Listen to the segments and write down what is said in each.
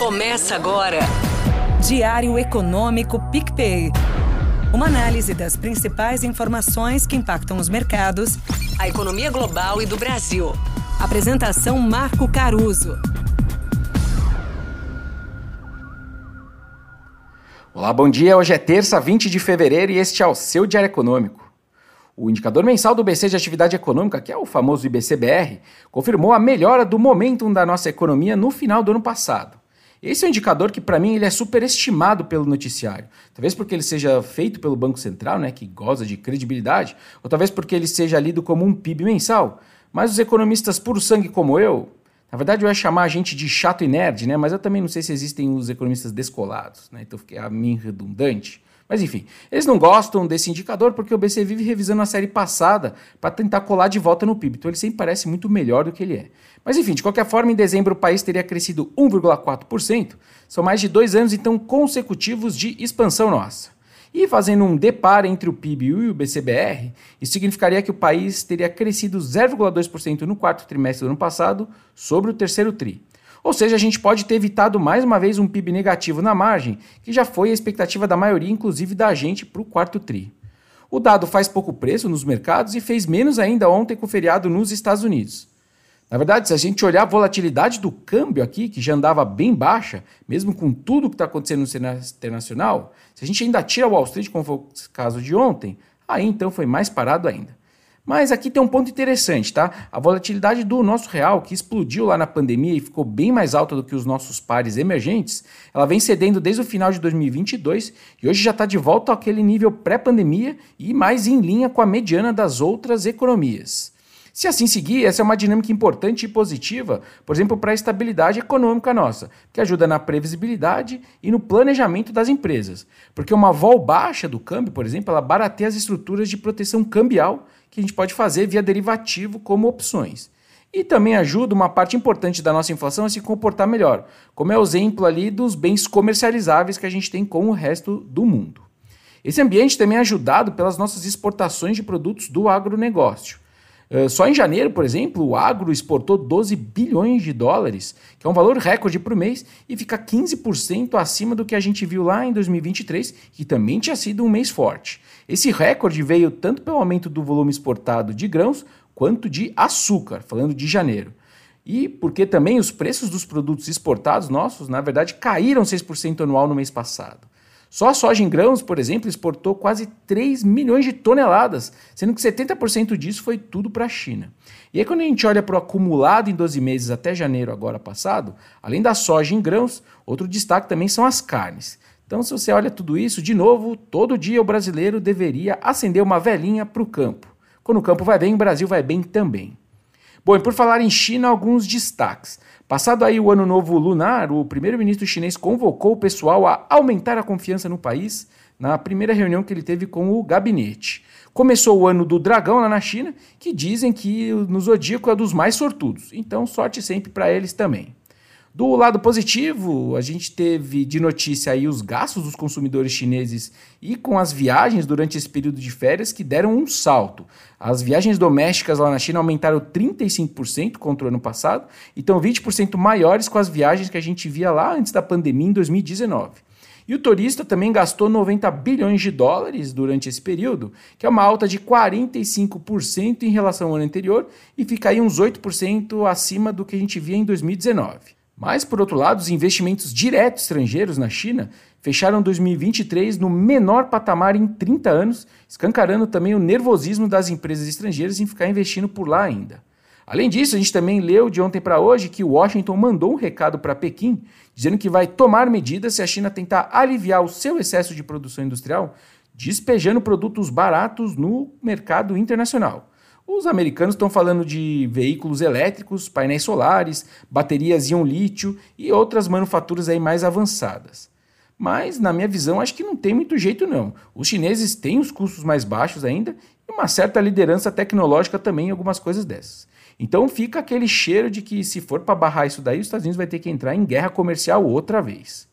Começa agora. Diário Econômico PicPay. Uma análise das principais informações que impactam os mercados, a economia global e do Brasil. Apresentação Marco Caruso. Olá, bom dia. Hoje é terça, 20 de fevereiro e este é o seu Diário Econômico. O indicador mensal do BC de atividade econômica, que é o famoso IBCBR, confirmou a melhora do momentum da nossa economia no final do ano passado. Esse é um indicador que, para mim, ele é superestimado pelo noticiário. Talvez porque ele seja feito pelo Banco Central, né, que goza de credibilidade, ou talvez porque ele seja lido como um PIB mensal. Mas os economistas puro sangue como eu, na verdade eu ia chamar a gente de chato e nerd, né, mas eu também não sei se existem os economistas descolados, né, então fiquei a mim redundante. Mas enfim, eles não gostam desse indicador porque o BC vive revisando a série passada para tentar colar de volta no PIB. Então ele sempre parece muito melhor do que ele é. Mas enfim, de qualquer forma, em dezembro o país teria crescido 1,4%. São mais de dois anos então consecutivos de expansão nossa. E fazendo um deparo entre o PIB e o BCBR, isso significaria que o país teria crescido 0,2% no quarto trimestre do ano passado sobre o terceiro TRI. Ou seja, a gente pode ter evitado mais uma vez um PIB negativo na margem, que já foi a expectativa da maioria, inclusive da gente, para o quarto TRI. O dado faz pouco preço nos mercados e fez menos ainda ontem com o feriado nos Estados Unidos. Na verdade, se a gente olhar a volatilidade do câmbio aqui, que já andava bem baixa, mesmo com tudo que está acontecendo no cenário internacional, se a gente ainda tira o Wall Street, como foi o caso de ontem, aí então foi mais parado ainda. Mas aqui tem um ponto interessante, tá? A volatilidade do nosso real, que explodiu lá na pandemia e ficou bem mais alta do que os nossos pares emergentes, ela vem cedendo desde o final de 2022 e hoje já está de volta àquele nível pré-pandemia e mais em linha com a mediana das outras economias. Se assim seguir, essa é uma dinâmica importante e positiva, por exemplo, para a estabilidade econômica nossa, que ajuda na previsibilidade e no planejamento das empresas. Porque uma vol baixa do câmbio, por exemplo, ela barateia as estruturas de proteção cambial que a gente pode fazer via derivativo como opções. E também ajuda uma parte importante da nossa inflação a se comportar melhor, como é o exemplo ali dos bens comercializáveis que a gente tem com o resto do mundo. Esse ambiente também é ajudado pelas nossas exportações de produtos do agronegócio. Eh, só em janeiro, por exemplo, o agro exportou 12 bilhões de dólares, que é um valor recorde por mês, e fica 15% acima do que a gente viu lá em 2023, que também tinha sido um mês forte. Esse recorde veio tanto pelo aumento do volume exportado de grãos quanto de açúcar, falando de janeiro. E porque também os preços dos produtos exportados nossos, na verdade, caíram 6% anual no mês passado. Só a soja em grãos, por exemplo, exportou quase 3 milhões de toneladas, sendo que 70% disso foi tudo para a China. E aí, quando a gente olha para o acumulado em 12 meses até janeiro agora passado, além da soja em grãos, outro destaque também são as carnes. Então, se você olha tudo isso, de novo, todo dia o brasileiro deveria acender uma velhinha para o campo. Quando o campo vai bem, o Brasil vai bem também. Bom, e por falar em China, alguns destaques. Passado aí o ano novo lunar, o primeiro-ministro chinês convocou o pessoal a aumentar a confiança no país na primeira reunião que ele teve com o gabinete. Começou o ano do dragão lá na China, que dizem que no zodíaco é dos mais sortudos. Então, sorte sempre para eles também. Do lado positivo, a gente teve de notícia aí os gastos dos consumidores chineses e com as viagens durante esse período de férias que deram um salto. As viagens domésticas lá na China aumentaram 35% contra o ano passado e estão 20% maiores com as viagens que a gente via lá antes da pandemia em 2019. E o turista também gastou 90 bilhões de dólares durante esse período, que é uma alta de 45% em relação ao ano anterior e fica aí uns 8% acima do que a gente via em 2019. Mas, por outro lado, os investimentos diretos estrangeiros na China fecharam 2023 no menor patamar em 30 anos, escancarando também o nervosismo das empresas estrangeiras em ficar investindo por lá ainda. Além disso, a gente também leu de ontem para hoje que Washington mandou um recado para Pequim, dizendo que vai tomar medidas se a China tentar aliviar o seu excesso de produção industrial, despejando produtos baratos no mercado internacional. Os americanos estão falando de veículos elétricos, painéis solares, baterias íon lítio e outras manufaturas aí mais avançadas. Mas, na minha visão, acho que não tem muito jeito não. Os chineses têm os custos mais baixos ainda e uma certa liderança tecnológica também em algumas coisas dessas. Então fica aquele cheiro de que se for para barrar isso daí, os Estados Unidos vai ter que entrar em guerra comercial outra vez.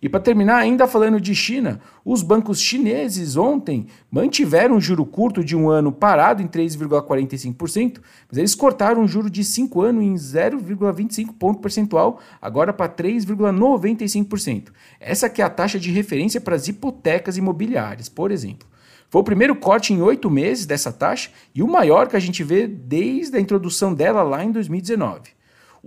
E para terminar, ainda falando de China, os bancos chineses ontem mantiveram um juro curto de um ano parado em 3,45%, mas eles cortaram um juro de 5 anos em 0,25 ponto percentual, agora para 3,95%. Essa que é a taxa de referência para as hipotecas imobiliárias, por exemplo. Foi o primeiro corte em oito meses dessa taxa e o maior que a gente vê desde a introdução dela lá em 2019.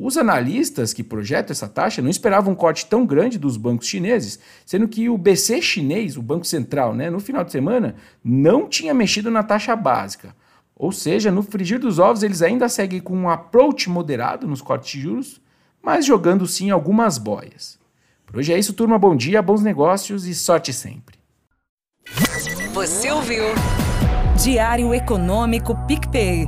Os analistas que projetam essa taxa não esperavam um corte tão grande dos bancos chineses, sendo que o BC chinês, o Banco Central, né, no final de semana, não tinha mexido na taxa básica. Ou seja, no frigir dos ovos, eles ainda seguem com um approach moderado nos cortes de juros, mas jogando sim algumas boias. Por hoje é isso, turma. Bom dia, bons negócios e sorte sempre. Você ouviu? Diário Econômico PicPay.